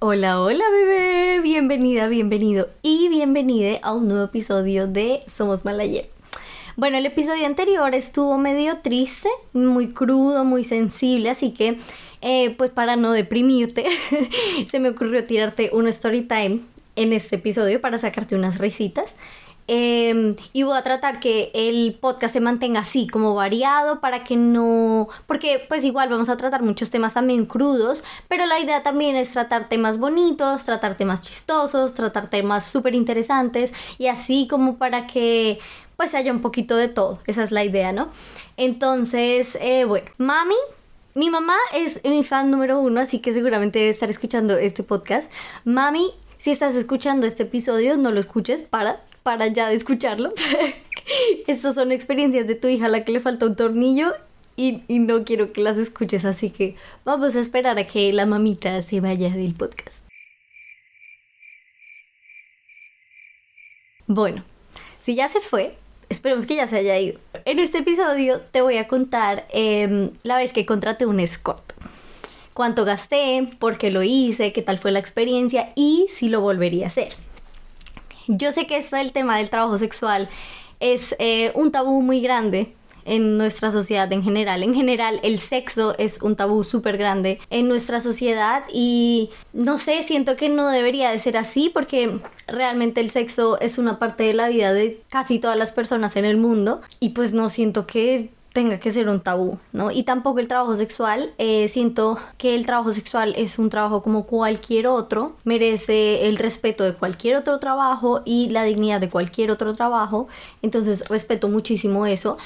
Hola, hola bebé, bienvenida, bienvenido y bienvenida a un nuevo episodio de Somos Malayer. Bueno, el episodio anterior estuvo medio triste, muy crudo, muy sensible, así que eh, pues para no deprimirte, se me ocurrió tirarte un story time en este episodio para sacarte unas risitas. Em, y voy a tratar que el podcast se mantenga así, como variado, para que no... Porque pues igual vamos a tratar muchos temas también crudos, pero la idea también es tratar temas bonitos, tratar temas chistosos, tratar temas súper interesantes y así como para que pues haya un poquito de todo. Esa es la idea, ¿no? Entonces, eh, bueno, mami mi mamá es mi fan número uno, así que seguramente debe estar escuchando este podcast. Mami, si estás escuchando este episodio, no lo escuches, para, para ya de escucharlo. Estas son experiencias de tu hija a la que le falta un tornillo y, no quiero que las escuches, así que vamos a esperar a que la mamita se vaya del podcast. Bueno, si ya se fue, esperemos que ya se haya ido. En este episodio te voy a contar eh, la vez que contraté un escort. Cuánto gasté, por qué lo hice, qué tal fue la experiencia y si lo volvería a hacer. Yo sé que esto del tema del trabajo sexual es eh, un tabú muy grande en nuestra sociedad en general. En general, el sexo es un tabú súper grande en nuestra sociedad y no sé, siento que no debería de ser así porque realmente el sexo es una parte de la vida de casi todas las personas en el mundo y pues no siento que tenga que ser un tabú, ¿no? Y tampoco el trabajo sexual, eh, siento que el trabajo sexual es un trabajo como cualquier otro, merece el respeto de cualquier otro trabajo y la dignidad de cualquier otro trabajo, entonces respeto muchísimo eso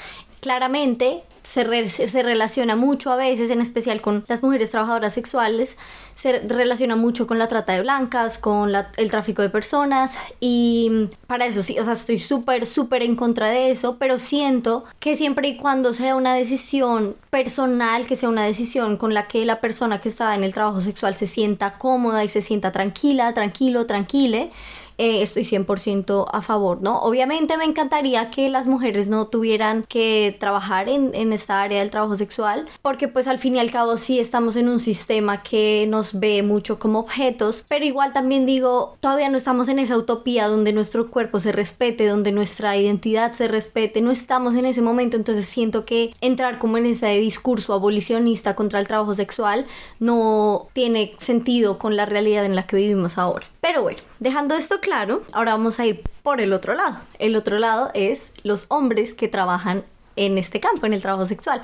claramente se, se, relaciona mucho a veces, en especial con las mujeres trabajadoras sexuales, se relaciona mucho con la trata de blancas, con el tráfico de personas y para eso sí, o sea, estoy súper, súper en contra de eso, pero siento que siempre y cuando sea una decisión personal, que sea una decisión con la que la persona que está en el trabajo sexual se sienta cómoda y se sienta tranquila, tranquilo, tranquile, eh, estoy 100% a favor, ¿no? Obviamente me encantaría que las mujeres no tuvieran que trabajar en, en esta área del trabajo sexual, porque pues al fin y al cabo sí estamos en un sistema que nos ve mucho como objetos, pero igual también digo, todavía no estamos en esa utopía donde nuestro cuerpo se respete, donde nuestra identidad se respete, no estamos en ese momento, entonces siento que entrar como en ese discurso abolicionista contra el trabajo sexual no tiene sentido con la realidad en la que vivimos ahora. Pero bueno, dejando esto claro, ahora vamos a ir por el otro lado. El otro lado es los hombres que trabajan en este campo, en el trabajo sexual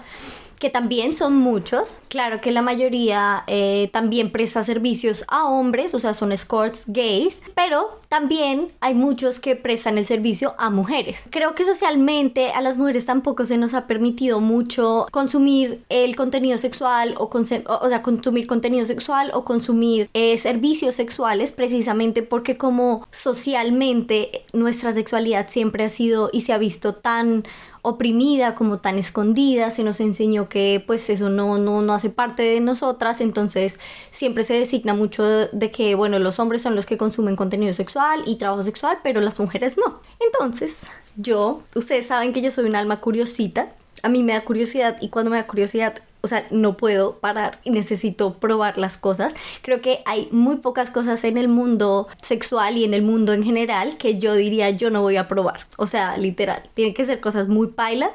que también son muchos. Claro que la mayoría eh, también presta servicios a hombres, o sea, son escorts gays, pero también hay muchos que prestan el servicio a mujeres. Creo que socialmente a las mujeres tampoco se nos ha permitido mucho consumir el contenido sexual o, o sea, consumir contenido sexual o consumir eh, servicios sexuales precisamente porque como socialmente nuestra sexualidad siempre ha sido y se ha visto tan oprimida, como tan escondida, se nos enseñó que pues eso no, no, no hace parte de nosotras, entonces siempre se designa mucho de que, bueno, los hombres son los que consumen contenido sexual y trabajo sexual, pero las mujeres no. Entonces, yo, ustedes saben que yo soy un alma curiosita, a mí me da curiosidad y cuando me da curiosidad o sea, no puedo parar y necesito probar las cosas. Creo que hay muy pocas cosas en el mundo sexual y en el mundo en general que yo diría yo no voy a probar. O sea, literal, tienen que ser cosas muy paila,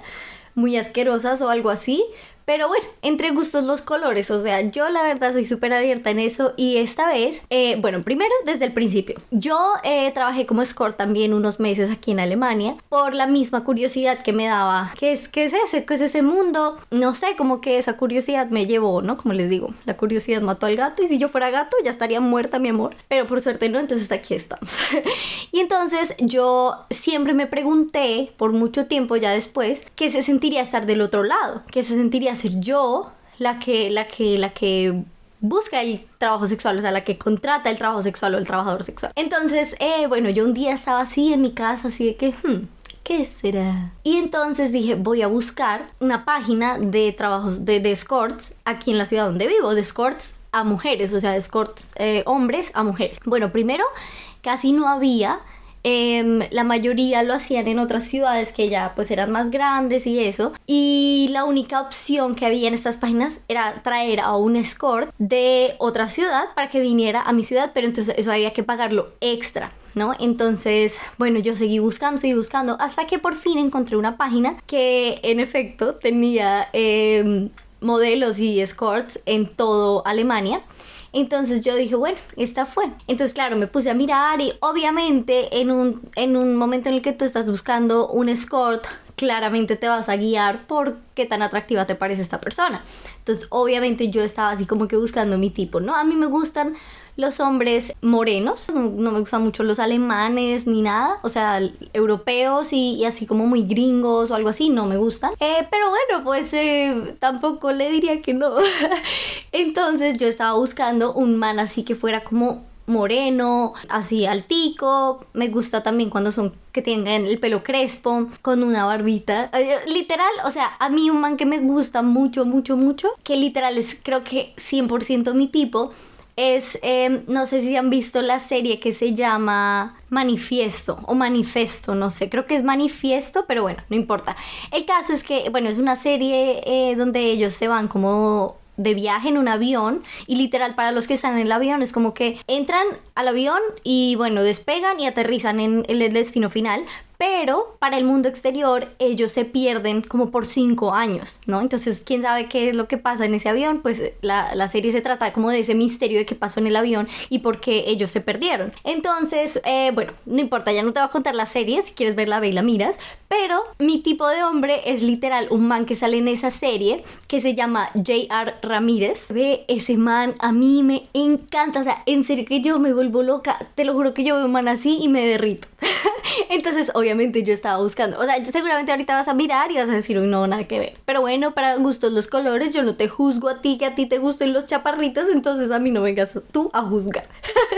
muy asquerosas o algo así, pero bueno, entre gustos los colores, o sea, yo la verdad soy súper abierta en eso y esta vez, eh, bueno, primero desde el principio, yo eh, trabajé como escort también unos meses aquí en Alemania por la misma curiosidad que me daba, ¿qué es, qué es ese? ¿Qué es ese mundo? No sé, como que esa curiosidad me llevó, ¿no? Como les digo, la curiosidad mató al gato y si yo fuera gato ya estaría muerta mi amor, pero por suerte no, entonces aquí estamos. y entonces yo siempre me pregunté por mucho tiempo ya después, ¿qué se sentiría estar del otro lado? ¿Qué se sentiría ser yo la que, la que, la que busca el trabajo sexual, o sea, la que contrata el trabajo sexual o el trabajador sexual. Entonces, eh, bueno, yo un día estaba así en mi casa, así de que, hmm, ¿qué será? Y entonces dije, voy a buscar una página de trabajos de, escorts aquí en la ciudad donde vivo, de escorts a mujeres, o sea, de escorts eh, hombres a mujeres. Bueno, primero, casi no había Em, la mayoría lo hacían en otras ciudades que ya pues eran más grandes y eso. Y la única opción que había en estas páginas era traer a un escort de otra ciudad para que viniera a mi ciudad, pero entonces eso había que pagarlo extra. ¿no? Entonces, bueno, yo seguí buscando, seguí buscando, hasta que por fin encontré una página que en efecto tenía em, modelos y escorts en todo Alemania. Entonces yo dije, bueno, esta fue. Entonces, claro, me puse a mirar y obviamente en un, en un momento en el que tú estás buscando un escort, claramente te vas a guiar por qué tan atractiva te parece esta persona. Entonces, obviamente yo estaba así como que buscando mi tipo, ¿no? A mí me gustan los hombres morenos, no, me gustan mucho los alemanes ni nada, o sea, europeos y, así como muy gringos o algo así, no me gustan. Eh, pero bueno, pues eh, tampoco le diría que no. Entonces yo estaba buscando un man así que fuera como moreno, así altico. Me gusta también cuando son que tengan el pelo crespo, con una barbita. Eh, literal, o sea, a mí un man que me gusta mucho, mucho, mucho, que literal es creo que 100% mi tipo es, em, no sé si han visto la serie que se llama Manifiesto o Manifesto, no sé, creo que es Manifiesto, pero bueno, no importa. El caso es que, bueno, es una serie eh, donde ellos se van como de viaje en un avión y literal para los que están en el avión es como que entran al avión y bueno despegan y aterrizan en el destino final pero para el mundo exterior ellos se pierden como por cinco años, ¿no? Entonces, ¿quién sabe qué es lo que pasa en ese avión? Pues la, la serie se trata como de ese misterio de qué pasó en el avión y por qué ellos se perdieron. Entonces, eh, bueno, no importa, ya no te voy a contar la serie, si quieres verla, ve y la miras, pero mi tipo de hombre es literal un man que sale en esa serie que se llama J.R. Ramírez. Ve, ese man a mí me encanta, o sea, en serio que yo me vuelvo loca, te lo juro que yo veo un man así y me derrito. Entonces, obviamente yo estaba buscando, o sea, seguramente ahorita vas a mirar y vas a decir, uy, no, nada que ver. Pero bueno, para gustos los colores, yo no te juzgo a ti, que a ti te gusten los chaparritos, entonces a mí no vengas tú a juzgar.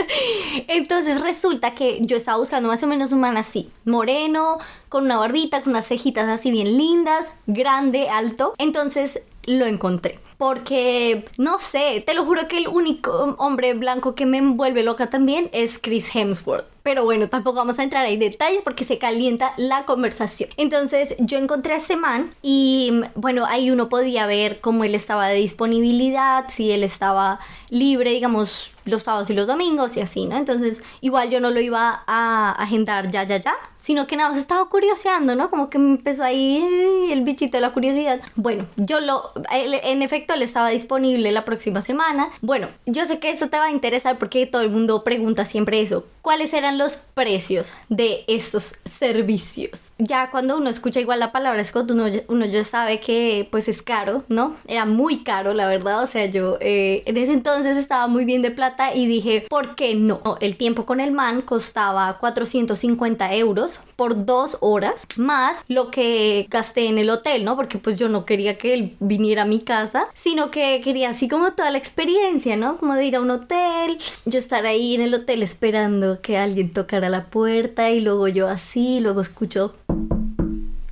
entonces resulta que yo estaba buscando más o menos un man así, moreno, con una barbita, con unas cejitas así bien lindas, grande, alto. Entonces lo encontré. Porque, no sé, te lo juro que el único hombre blanco que me envuelve loca también es Chris Hemsworth. Pero bueno, tampoco vamos a entrar ahí en detalles porque se calienta la conversación. Entonces yo encontré a ese man y bueno, ahí uno podía ver cómo él estaba de disponibilidad, si él estaba libre, digamos, los sábados y los domingos y así, ¿no? Entonces igual yo no lo iba a agendar ya, ya, ya, sino que nada más estaba curioseando, ¿no? Como que me empezó ahí el bichito de la curiosidad. Bueno, yo lo, en efecto, él estaba disponible la próxima semana. Bueno, yo sé que eso te va a interesar porque todo el mundo pregunta siempre eso. ¿Cuáles eran los precios de estos servicios. Ya cuando uno escucha igual la palabra Scott, uno, uno ya sabe que pues es caro, ¿no? Era muy caro, la verdad. O sea, yo eh, en ese entonces estaba muy bien de plata y dije, ¿por qué no? El tiempo con el man costaba 450 euros por dos horas, más lo que gasté en el hotel, ¿no? Porque pues yo no quería que él viniera a mi casa, sino que quería así como toda la experiencia, ¿no? Como de ir a un hotel, yo estar ahí en el hotel esperando que alguien tocara la puerta y luego yo así, luego escucho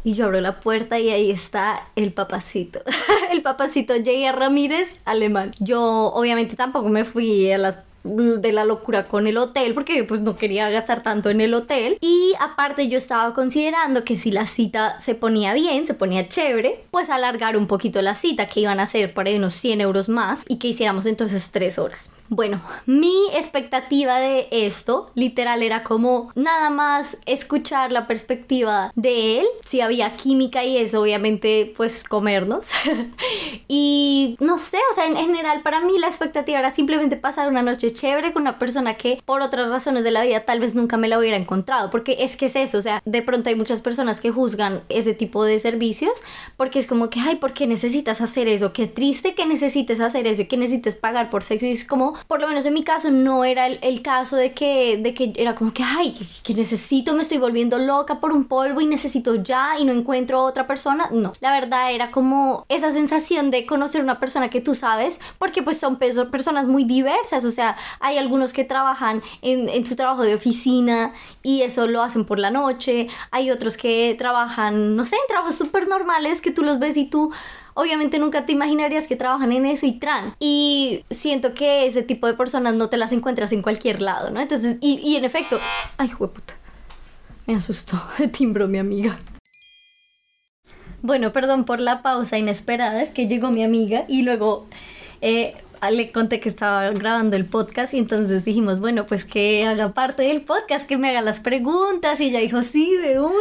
y yo abro la puerta y ahí está el papacito. el papacito J.R. Ramírez, alemán. Yo obviamente tampoco me fui a las de la locura con el hotel porque pues no quería gastar tanto en el hotel y aparte yo estaba considerando que si la cita se ponía bien, se ponía chévere, pues alargar un poquito la cita que iban a ser por ahí unos 100 euros más y que hiciéramos entonces 3 horas. Bueno, mi expectativa de esto literal era como nada más escuchar la perspectiva de él, si había química y eso, obviamente pues comernos. y no sé, o sea, en general para mí la expectativa era simplemente pasar una noche chévere con una persona que por otras razones de la vida tal vez nunca me la hubiera encontrado, porque es que es eso, o sea, de pronto hay muchas personas que juzgan ese tipo de servicios porque es como que, ay, ¿por qué necesitas hacer eso? Qué triste que necesites hacer eso y que necesites pagar por sexo y es como por lo menos en mi caso, no era el, caso de que, de que era como que, ay, que, necesito, me estoy volviendo loca por un polvo y necesito ya y no encuentro otra persona. No, la verdad era como esa sensación de conocer una persona que tú sabes, porque pues son personas muy diversas, o sea, hay algunos que trabajan en, en su trabajo de oficina y eso lo hacen por la noche, hay otros que trabajan, no sé, en trabajos súper normales que tú los ves y tú obviamente nunca te imaginarías que trabajan en eso y tran. Y siento que ese tipo de personas no te las encuentras en cualquier lado, ¿no? Entonces, y, en efecto, ay, puta. Me asustó, timbró mi amiga. Bueno, perdón por la pausa inesperada, es que llegó mi amiga y luego eh, le conté que estaba grabando el podcast y entonces dijimos, bueno, pues que haga parte del podcast, que me haga las preguntas y ella dijo, sí, de una.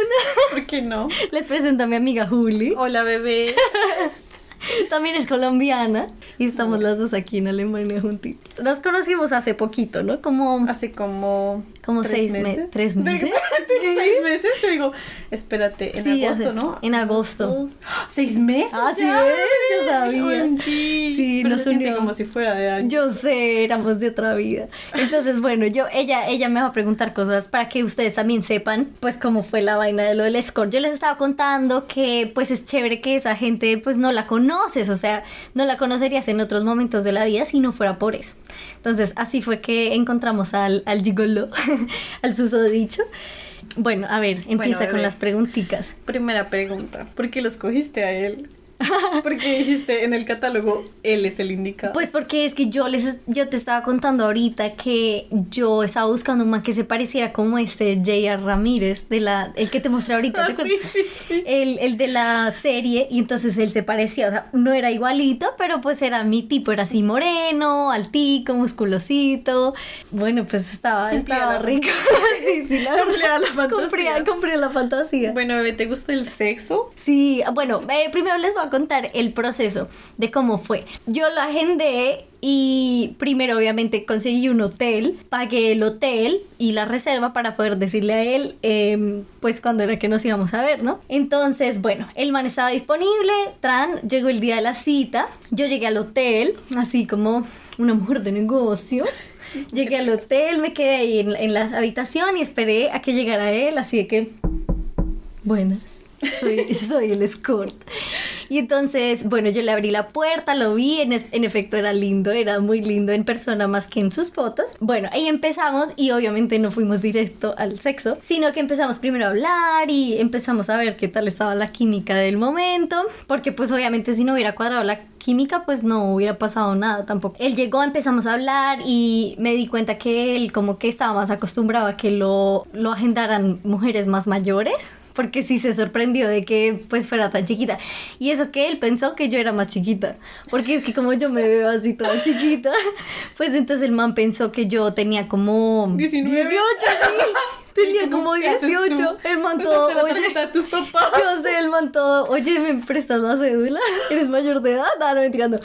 ¿Por qué no? Les presento a mi amiga Juli. Hola, bebé. También es colombiana y estamos las dos aquí en Alemania juntitos. Nos conocimos hace poquito, ¿no? Como Hace como como ¿Tres seis meses? meses, tres ¿De- meses. ¿Seis meses? Te digo, espérate, en Sí, agosto, hace- ¿no? en agosto. Agosto. ¿Seis meses? Ah, sí, ya? ves, yo sabía. OMG. Sí, Pero nos se unió. como si fuera de años. Yo sé, éramos de otra vida. Entonces, bueno, yo, ella, ella me va a preguntar cosas para que ustedes también sepan, pues, cómo fue la vaina de lo del escort. Yo les estaba contando que, pues, es chévere que esa gente, pues, no la conoces, o sea, no la conocerías en otros momentos de la vida si no fuera por eso. Entonces, así fue que encontramos al, al gigolo, al susodicho. Bueno, a ver, empieza con las preguntitas. Primera pregunta, ¿por qué lo escogiste a él? Porque dijiste en el catálogo, él es el indicado. Pues porque es que yo les yo te estaba contando ahorita que yo estaba buscando un man que se pareciera como este J.R. Ramírez de la el que te mostré ahorita, Ah, ¿te sí, sí, sí. El, el de la serie y entonces él se parecía, o sea, no era igualito, pero pues era mi tipo, era así moreno, altico, musculosito. Bueno, pues estaba, Cumplía estaba la- rico. sí, sí, la Cumplía la fantasía. Cumplía, cumplía la fantasía. Bueno, bebé, ¿te gusta el sexo? Sí, bueno, eh, primero les voy a contar el proceso de cómo fue. Yo lo agendé y primero obviamente conseguí un hotel, pagué el hotel y la reserva para poder decirle a él em, pues cuando era que nos íbamos a ver, ¿no? Entonces, bueno, el man estaba disponible, Tran, llegó el día de la cita, yo llegué al hotel, así como una mujer de negocios. Llegué al hotel, me quedé ahí en, en la habitación y esperé a que llegara él, así de que Buenas. Soy, el escort. Y entonces, bueno, yo le abrí la puerta, lo vi, en, en efecto era lindo, era muy lindo en persona más que en sus fotos. Bueno, ahí empezamos y obviamente no fuimos directo al sexo, sino que empezamos primero a hablar y empezamos a ver qué tal estaba la química del momento, porque pues obviamente si no hubiera cuadrado la química, pues no hubiera pasado nada tampoco. Él llegó, empezamos a hablar y me di cuenta que él como que estaba más acostumbrado a que lo, lo agendaran mujeres más mayores porque sí se sorprendió de que pues fuera tan chiquita. Y eso que él pensó que yo era más chiquita, porque es que como yo me veo así toda chiquita, pues entonces el man pensó que yo tenía como 19. 18, sí. Tenía ¿Y cómo como qué haces 18. tú? El man todo, oye, de tus papás. yo sé, el man todo, oye, ¿me prestas la cédula? ¿Eres mayor de edad? No, no me tirando.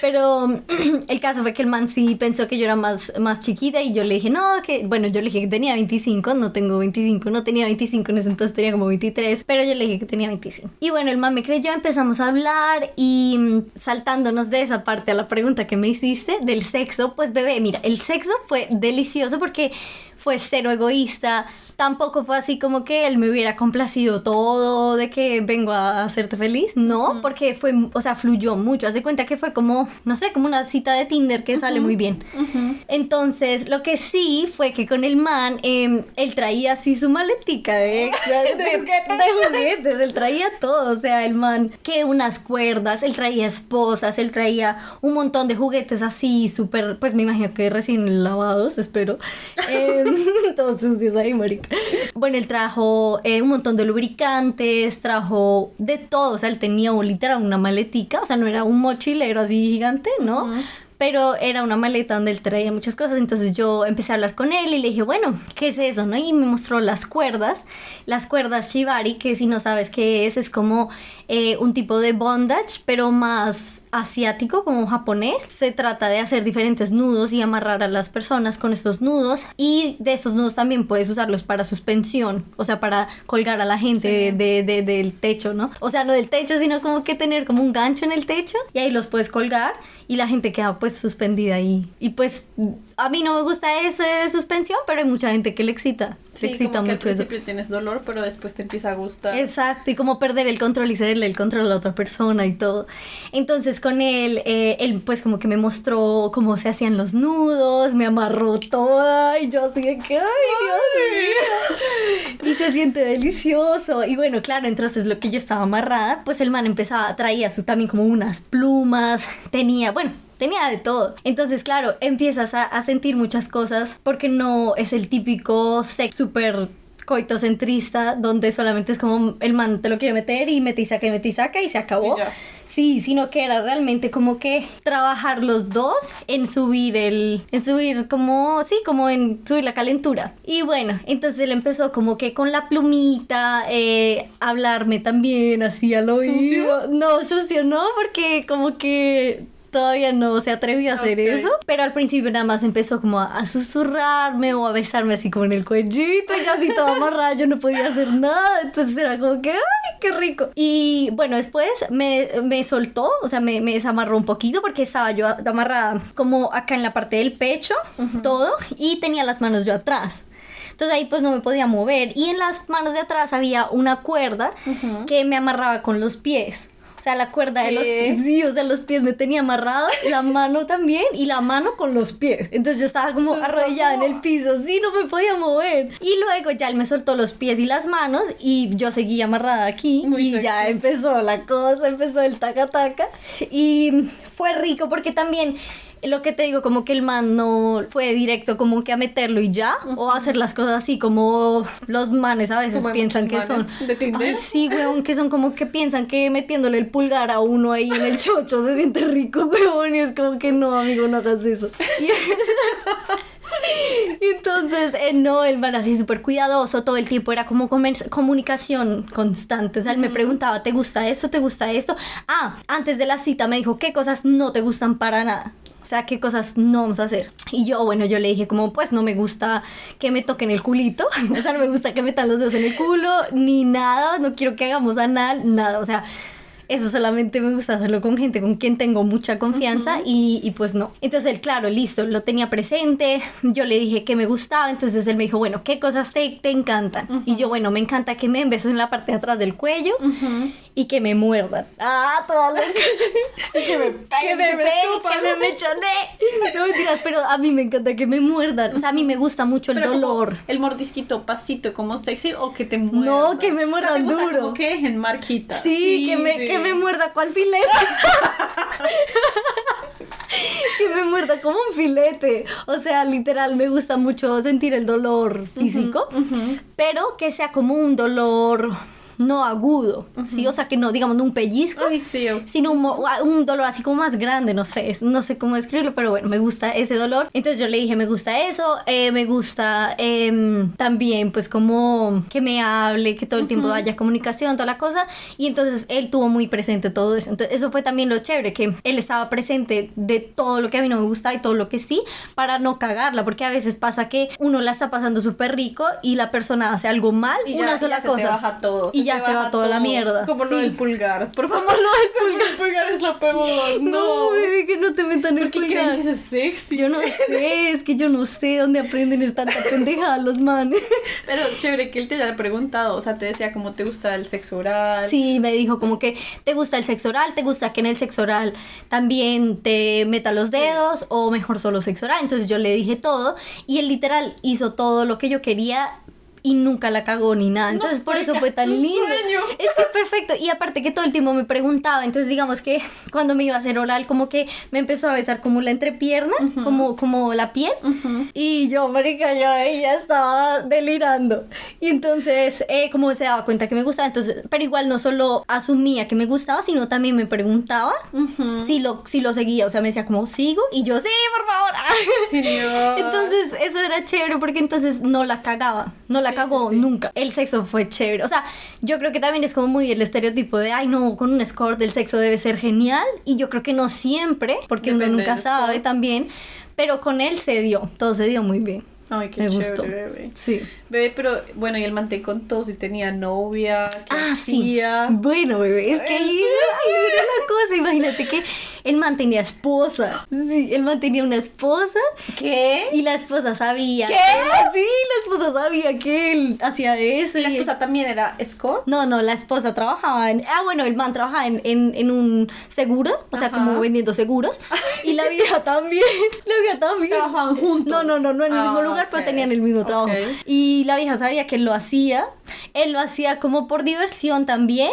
Pero el caso fue que el man sí pensó que yo era más, más chiquita y yo le dije, no, que, bueno, yo le dije que tenía 25, no tengo 25, no tenía 25, en ese entonces tenía como 23, pero yo le dije que tenía 25. Y bueno, el man me creyó, empezamos a hablar y mm, saltándonos de esa parte a la pregunta que me hiciste del sexo, pues bebé, mira, el sexo fue delicioso porque fue cero egoísta. Tampoco fue así como que él me hubiera complacido todo de que vengo a hacerte feliz. No, porque fue, o sea, fluyó mucho. Haz de cuenta que fue como, no sé, como una cita de Tinder que sale muy bien. Entonces, lo que sí fue que con el man, em, él traía así su maletica de, extras, de, de juguetes. Él traía todo. O sea, el man, que unas cuerdas, él traía esposas, él traía un montón de juguetes así, súper, pues me imagino que recién lavados, espero. Em, todos sucios ahí, marica. Bueno, él trajo eh, un montón de lubricantes, trajo de todo. O sea, él tenía un, literal una maletica. O sea, no era un mochilero así gigante, ¿no? pero era una maleta donde él traía muchas cosas. Entonces yo empecé a hablar con él y le dije, bueno, ¿qué es eso? ¿no? Y me mostró las cuerdas, las cuerdas Shibari, que si no sabes qué es, es como eh, un tipo de bondage, pero más asiático, como japonés. Se trata de hacer diferentes nudos y amarrar a las personas con estos nudos. Y de estos nudos también puedes usarlos para suspensión, o sea, para colgar a la gente Sí. de, de- del techo, ¿no? O sea, no del techo, sino como que tener como un gancho en el techo y ahí los puedes colgar y la gente queda pues suspendida ahí. Y pues a mí no me gusta esa suspensión, pero hay mucha gente que le excita. Sí, le excita como que al mucho eso. principio tienes dolor, pero después te empieza a gustar. Exacto, y como perder el control y cederle el control a la otra persona y todo. Entonces con él, eh, él pues como que me mostró cómo se hacían los nudos, me amarró toda y yo así de que, ay Dios mío. Y se siente delicioso. Y bueno, claro, entonces lo que yo estaba amarrada, pues el man empezaba, traía su, también como unas plumas, tenía, bueno, tenía de todo. Entonces, claro, empiezas a, a sentir muchas cosas porque no es el típico sex súper coito centrista donde solamente es como el man te lo quiere meter y mete y saca y mete y saca y se acabó. Y. Sí, sino que era realmente como que trabajar los dos en subir el, en subir como, sí, como en subir la calentura. Y bueno, entonces él empezó como que con la plumita, eh, hablarme también así al oído. No, sucio no, porque como que todavía no se atrevió a hacer Ok. eso, pero al principio nada más empezó como a, a susurrarme o a besarme así como en el cuellito y así toda amarrada, yo no podía hacer nada, entonces era como que, ay, qué rico. Y bueno, después me, me soltó, o sea, me, me desamarró un poquito porque estaba yo amarrada como acá en la parte del pecho, todo, y tenía las manos yo atrás. Entonces ahí pues no me podía mover. Y en las manos de atrás había una cuerda que me amarraba con los pies. O sea, la cuerda de los pies. Sí, o sea, los pies me tenía amarrado, la mano también y la mano con los pies. Entonces yo estaba como arrodillada en el piso, sí, no me podía mover. Y luego ya él me soltó los pies y las manos y yo seguía amarrada aquí. Muy y ya empezó la cosa, empezó el taca taca. Y fue rico porque también lo que te digo, como que el man no fue directo como que a meterlo y ya, o a hacer las cosas así como los manes a veces Como piensan que son. de Tinder. Ay, sí, weón, que son como que piensan que metiéndole el pulgar a uno ahí en el chocho se siente rico, weón, y es como que no, amigo, no hagas eso. Y entonces, eh, no, el man así súper cuidadoso, todo el tiempo era como comunicación constante. O sea, él me preguntaba, ¿te gusta esto? ¿Te gusta esto? Ah, antes de la cita me dijo, ¿qué cosas no te gustan para nada? O sea, ¿qué cosas no vamos a hacer? Y yo, bueno, yo le dije como, pues no me gusta que me toquen el culito. O sea, no me gusta que metan los dedos en el culo, ni nada. No quiero que hagamos anal, nada. O sea, eso solamente me gusta hacerlo con gente con quien tengo mucha confianza y, y pues no. Entonces él, claro, listo, lo tenía presente. Yo le dije que me gustaba. Entonces él me dijo, bueno, ¿qué cosas te, te encantan? Y yo, bueno, me encanta que me den besos en la parte de atrás del cuello y que me muerdan. Ah, todas las que me peguen, que me peguen, escupan. que me mechoné. No mentiras, pero a mí me encanta que me muerdan. O sea, a mí me gusta mucho el Pero dolor. el mordisquito pasito como sexy o que te muerdan. No, que me O sea, muerdan ¿te gusta duro. Como que dejen marquitas. Sí, que, me, sí. que me muerda cual filete. que me muerda como un filete. O sea, literal, me gusta mucho sentir el dolor físico, pero que sea como un dolor no agudo, ¿sí? O sea, que no, digamos, no un pellizco, Ay, sí. sino un, mo- un dolor así como más grande, no sé, no sé cómo describirlo, pero bueno, me gusta ese dolor. Entonces yo le dije, me gusta eso, eh, me gusta em, también pues como que me hable, que todo el tiempo haya comunicación, toda la cosa. Y entonces él tuvo muy presente todo eso. Entonces eso fue también lo chévere, que él estaba presente de todo lo que a mí no me gusta y todo lo que sí, para no cagarla, porque a veces pasa que uno la está pasando súper rico y la persona hace algo mal, Y una ya, sola ya se cosa. te baja todo. Y ya se va toda la mierda. Como lo Sí. del pulgar. Por favor. Lo del pulgar. El pulgar es la peor. No, No. bebé, que no te metan el ¿Por qué pulgar. creen que eso es sexy? Yo no sé, es que yo no sé dónde aprenden esta pendejada los manes. Pero chévere que él te haya preguntado. O sea, te decía cómo te gusta el sexo oral. Sí, me dijo como que te gusta el sexo oral, te gusta que en el sexo oral también te meta los dedos o mejor solo sexo oral. Entonces yo le dije todo y él literal hizo todo lo que yo quería y nunca la cagó ni nada. Entonces por eso fue tan lindo. sueño. Es que es perfecto. Y aparte que todo el tiempo me preguntaba. Entonces digamos que cuando me iba a hacer oral como que me empezó a besar como la entrepierna, como, como la piel. Y yo, marica, yo ahí ya estaba delirando. Y entonces, eh, como se daba cuenta que me gustaba, entonces, pero igual no solo asumía que me gustaba, sino también me preguntaba si, lo, si lo seguía. O sea, me decía como, ¿sigo? Y yo, sí, por favor. Entonces, eso era chévere porque entonces no la cagaba. No la Sí, cagó sí, sí. nunca. El sexo fue chévere. O sea, yo creo que también es como muy el estereotipo de, ay, no, con un escort el sexo debe ser genial. Y yo creo que no siempre, porque uno Depende nunca del sabe también. Pero con él se dio. Todo se dio muy bien. Ay, qué me chévere, gustó. bebé. Sí. Bebé, pero bueno, y el man te contó si tenía novia, qué Ah, sí. hacía. Bueno, bebé, es que ahí, la cosa. Imagínate que el man tenía esposa. Sí, el man tenía una esposa ¿Qué? y la esposa sabía. ¿Qué? que sí, la esposa sabía que él hacía eso. ¿La esposa también era escort? No, no, la esposa trabajaba en. Ah, bueno, el man trabajaba en, en, en un seguro, o sea, como vendiendo seguros. Y la vieja también. La vieja también. Trabajaban juntos. No, no, no, no en el Ah, mismo lugar, pero tenían el mismo trabajo. Y la vieja sabía que él lo hacía. Él lo hacía como por diversión también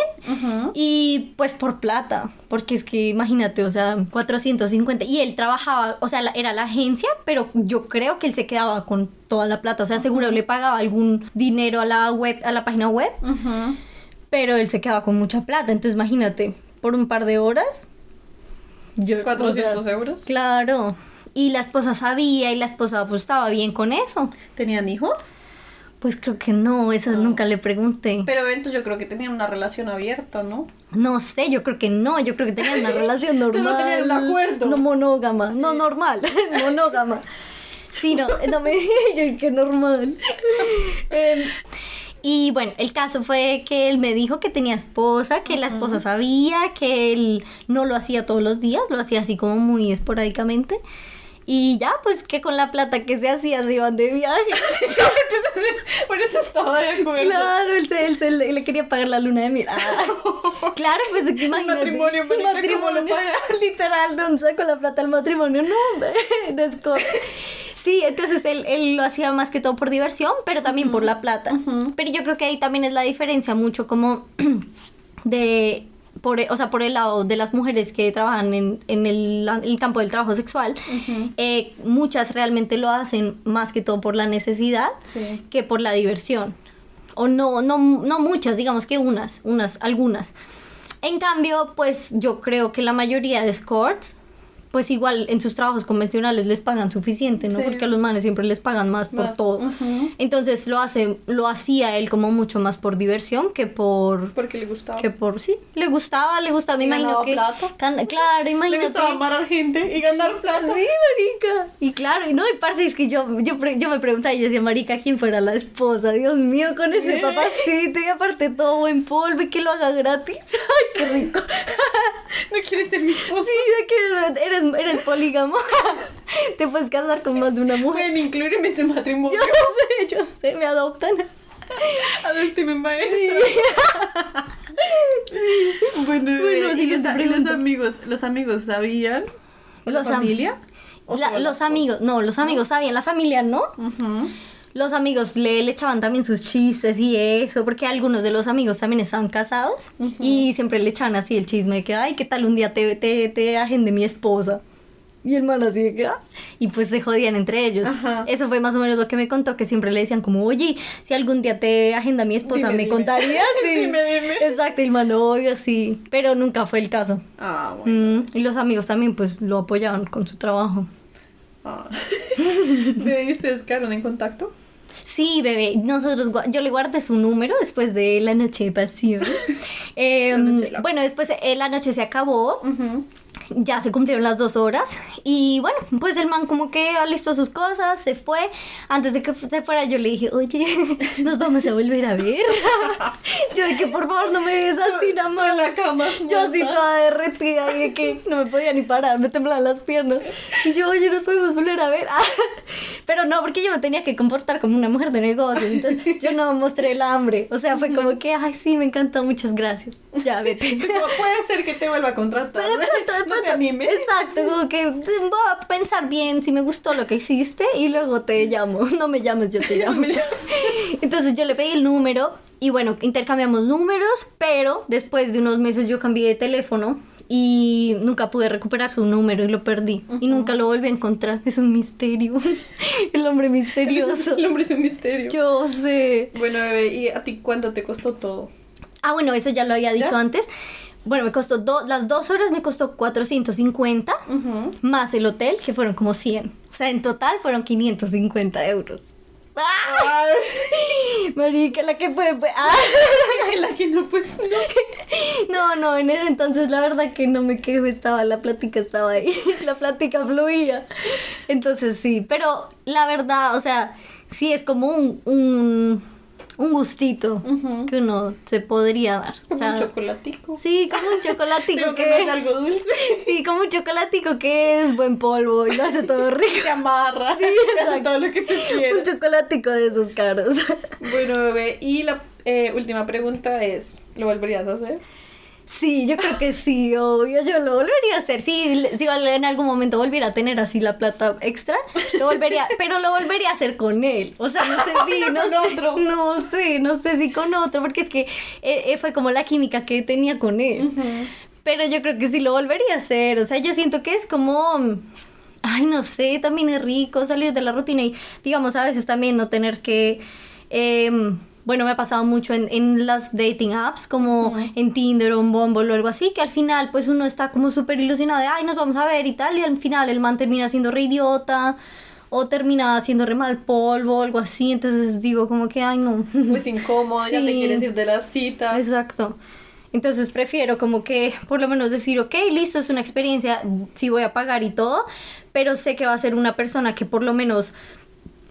y pues por plata, porque es que imagínate, o sea, 450 y él trabajaba, o sea, era la agencia, pero yo creo que él se quedaba con toda la plata, o sea, seguro le pagaba algún dinero a la web, a la página web, pero él se quedaba con mucha plata, entonces imagínate, por un par de horas yo 400 o sea, euros. Claro. Y la esposa sabía y la esposa pues estaba bien con eso. ¿Tenían hijos? Pues creo que no, eso No. nunca le pregunté. Pero entonces yo creo que tenían una relación abierta, ¿no? No sé, yo creo que no, yo creo que tenían una relación normal. Solo tenían un acuerdo. No monógama, no normal, monógama. Sí, no, no me yo es que normal. Em, y bueno, el caso fue que él me dijo que tenía esposa, que la esposa sabía, que él no lo hacía todos los días, lo hacía así como muy esporádicamente. Y ya, pues que con la plata que se hacía se iban de viaje. Entonces, por eso estaba de acuerdo. Claro, él, se- él se- le quería pagar la luna de miel. Ah, claro, pues imagínate. matrimonio, marica, ¿cómo lo matrimonio. paga? Literal, ¿dónde sacó la plata al matrimonio? No, hombre, de esco- Sí, entonces él, él lo hacía más que todo por diversión, pero también por la plata. Pero yo creo que ahí también es la diferencia mucho como de... Por, o sea, por el lado de las mujeres que trabajan en, en el, el campo del trabajo sexual, eh, muchas realmente lo hacen más que todo por la necesidad Sí. que por la diversión. O no, no, no muchas, digamos que unas, unas, algunas. En cambio, pues yo creo que la mayoría de escorts, pues igual en sus trabajos convencionales les pagan suficiente, ¿no? Sí. Porque a los manes siempre les pagan más por Más, todo. Entonces lo hace, lo hacía él como mucho más por diversión que por Porque le gustaba. que por sí, le gustaba, le gustaba, me ¿Y imagino que plata? can- claro, Le imagínate. gustaba amar a gente y ganar plata. Sí, marica. Y claro, y no, y parce, es que yo, yo, yo me preguntaba, y yo decía, marica, ¿quién fuera la esposa? Dios mío, con ese Sí. papacito y aparte todo buen polvo y que lo haga gratis. Ay, qué rico. No quieres ser mi esposa. Sí, de que eres, eres polígamo. Te puedes casar con más de una mujer. Pueden incluirme en ese matrimonio. Yo sé, yo sé, me adoptan. Adúlteme maestra. Bueno, Bueno, y siguiente los, amigos, los amigos sabían. ¿O la am- familia? ¿O La- los amigos, no, los amigos sabían, la familia no. Ujú. Los amigos le, le echaban también sus chistes y eso, porque algunos de los amigos también estaban casados y siempre le echaban así el chisme de que, ay, ¿qué tal un día te, te, te agende mi esposa? Y el man así de que, "Ah", y pues se jodían entre ellos. Ajá. Eso fue más o menos lo que me contó, que siempre le decían como, oye, si algún día te agenda mi esposa, Dime, ¿me dime. contarías? Sí. Dime, dime. Exacto, y el man, obvio, sí, pero nunca fue el caso. Ah, bueno. Mm, y los amigos también pues lo apoyaban con su trabajo. Ah. ¿Bebé, ¿Y ustedes quedaron en contacto? Sí, bebé, nosotros, yo le guardé su número después de la noche de pasión. Eh, La noche loca. bueno, después eh, la noche se acabó. Ya se cumplieron las dos horas y bueno, pues el man como que alistó sus cosas, se fue. Antes de que se fuera yo le dije, oye, nos vamos a volver a ver. yo de que por favor no me des así nada más. La cama. Yo así toda derretida y de que no me podía ni parar, me temblaban las piernas. Y yo, oye, nos podemos volver a ver. Pero no, porque yo me tenía que comportar como una mujer de negocios. Entonces yo no mostré el hambre. O sea, fue como que, ay, sí, me encantó, muchas gracias. Ya, vete. Puede ser que te vuelva a contratar. Pero de no te animes. Exacto, como que voy a pensar bien si me gustó lo que hiciste y luego te llamo. No me llames, yo te llamo. Entonces yo le pedí el número y bueno, intercambiamos números, pero después de unos meses yo cambié de teléfono y nunca pude recuperar su número y lo perdí. Y nunca lo volví a encontrar. Es un misterio. El hombre misterioso. El hombre es un misterio. Yo sé. Bueno, bebé, ¿y a ti cuánto te costó todo? Ah, bueno, eso ya lo había dicho ¿Ya? antes. Bueno, me costó do- las dos horas me costó 450 Ujú. más el hotel que fueron como 100. O sea, en total fueron 550 euros. ¡Ah! Marica, la que puede... puede- ¡Ah! La que no, pues no. No, no, en ese entonces la verdad que no me quejo, estaba, la plática estaba ahí, la plática fluía. Entonces sí, pero la verdad, o sea, sí es como un, un, un gustito que uno se podría dar. O Como sea, un chocolatico. sí, como un chocolatico que de que... algo dulce. Sí, como un chocolatico que es buen polvo y lo hace todo rico. Te amarra. Sí, te hace todo lo que tú Un quieras. chocolatico de esos caros. Bueno, bebé, y la eh, última pregunta es, ¿lo volverías a hacer? Sí, yo creo que sí, obvio, yo lo volvería a hacer. Sí, si en algún momento volviera a tener así la plata extra, lo volvería, pero lo volvería a hacer con él. O sea, no sé si, no, con sé, otro. no sé, no sé si con otro, porque es que eh, eh, fue como la química que tenía con él. Pero yo creo que sí lo volvería a hacer. O sea, yo siento que es como. Ay, no sé, también es rico salir de la rutina y, digamos, a veces también no tener que. em, bueno, me ha pasado mucho en, en las dating apps, como en Tinder o en Bumble o algo así, que al final, pues uno está como súper ilusionado de, ay, nos vamos a ver y tal, y al final el man termina siendo re idiota o termina haciendo re mal polvo o algo así. Entonces digo, como que, ay, no. Pues incómodo, ya te quieres ir de la cita. Exacto. Entonces prefiero como que por lo menos decir, ok, listo, es una experiencia, sí voy a pagar y todo, pero sé que va a ser una persona que por lo menos,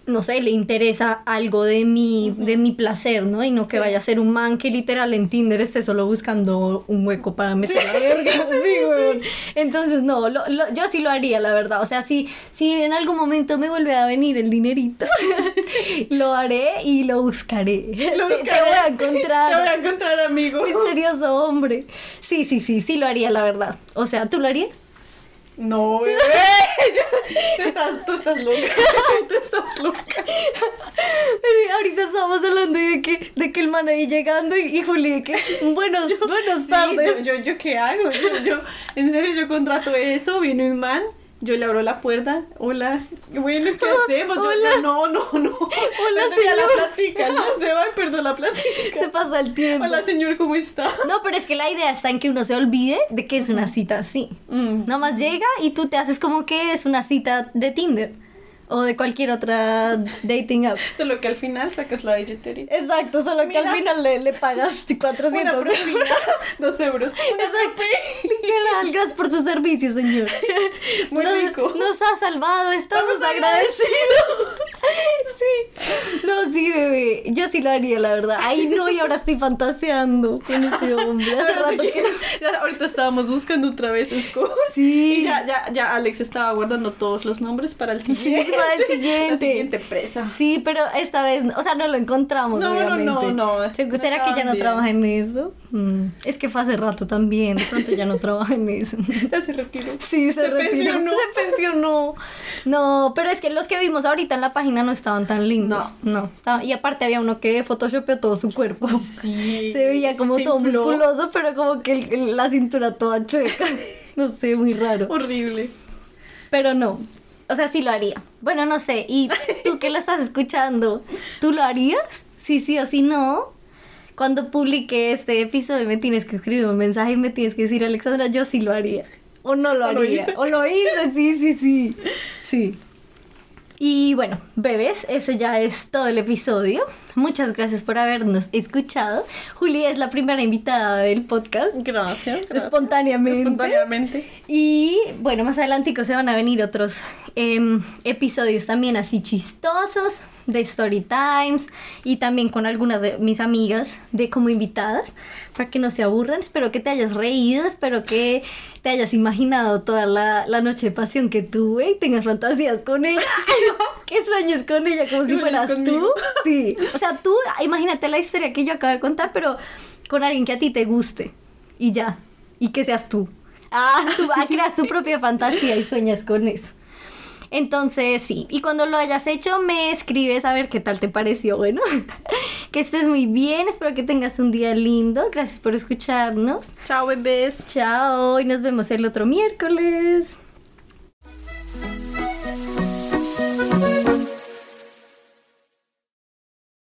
no sé, le interesa algo de mi, de mi placer, ¿no? Y no que vaya a ser un man que literal en Tinder esté solo buscando un hueco para meter la verga. Sí, weón. Entonces, no, lo- lo- yo sí lo haría, la verdad. O sea, si, si en algún momento me vuelve a venir el dinerito, lo haré y lo buscaré. Lo Te- Te, buscaré. voy a encontrar. Te voy a encontrar, amigo. Misterioso hombre. Sí, sí, sí, sí lo haría, la verdad. O sea, ¿tú lo harías? No, bebé. tú, estás, tú estás loca. Tú estás loca. Pero ahorita estábamos hablando de que, de que el man ahí llegando y, y Juli, de que buenos, buenas Sí, tardes. yo, yo, yo qué hago? Yo, yo, en serio, yo contrato eso, viene un man, yo le abro la puerta, hola, bueno, ¿qué hacemos? Yo, Hola. no, no, no. Hola, ya señor. la plática, no se va, perdón la plática. Se pasa el tiempo. Hola, señor, ¿cómo está? No, pero es que la idea está en que uno se olvide de que es una cita así. Mm. Nada más llega y tú te haces como que es una cita de Tinder o de cualquier otra dating app. Solo que al final sacas la billetería. Exacto, solo que al final le, le pagas 400 Una euros. dos euros. Exacto. Literal, gracias por su servicio, señor. Muy nos, rico. Nos ha salvado, estamos, Estamos agradecidos. sí. No, sí, bebé. Yo sí lo haría, la verdad. Ay, no, y ahora estoy fantaseando con este hombre. Hace rato que ya ahorita estábamos buscando otra vez Score. Sí. Y ya, ya, ya Alex estaba guardando todos los nombres para el siguiente. Para el La siguiente. siguiente presa. Sí, pero esta vez, o sea, no lo encontramos, No, no, obviamente. no, no, ¿Se- no ¿Será que ya no bien. trabaja en eso? Mm, Es que fue hace rato también, de pronto ya no trabaja en eso. Ya se retiró. Sí, se, Se retiró. pensionó. Se pensionó. No, pero es que los que vimos ahorita en la página no estaban tan lindos. No. estaba- y aparte había uno que photoshopeó todo su cuerpo. Sí. Se veía como Se todo infló. musculoso, pero como que el- el- la cintura toda chueca. No sé, muy raro. Horrible. Pero no. O sea, sí lo haría. Bueno, no sé. ¿Y tú que lo estás escuchando? ¿Tú lo harías? Sí, sí o sí no. Cuando publique este episodio me tienes que escribir un mensaje y me tienes que decir, Alexandra, yo sí lo haría. O no lo O lo haría. hice. O lo hice, sí, sí, sí. Sí. Y bueno, bebés, ese ya es todo el episodio. Muchas gracias por habernos escuchado. Juli es la primera invitada del podcast. Gracias. gracias. Espontáneamente. Espontáneamente. Y bueno, más adelantico se van a venir otros em, episodios también así chistosos de Story Times y también con algunas de mis amigas de como invitadas para que no se aburran. Espero que te hayas reído, espero que te hayas imaginado toda la, la noche de pasión que tuve y tengas fantasías con ella. que sueñes con ella como si fueras tú. Sí. O sea, tú imagínate la historia que yo acabo de contar, pero con alguien que a ti te guste y ya. Y que seas tú. Ah, tú ah, creas tu propia fantasía y sueñas con eso. Entonces, sí. Y cuando lo hayas hecho, me escribes a ver qué tal te pareció. Bueno, que estés muy bien. Espero que tengas un día lindo. Gracias por escucharnos. Chao, bebés. Chao. Y nos vemos el otro miércoles.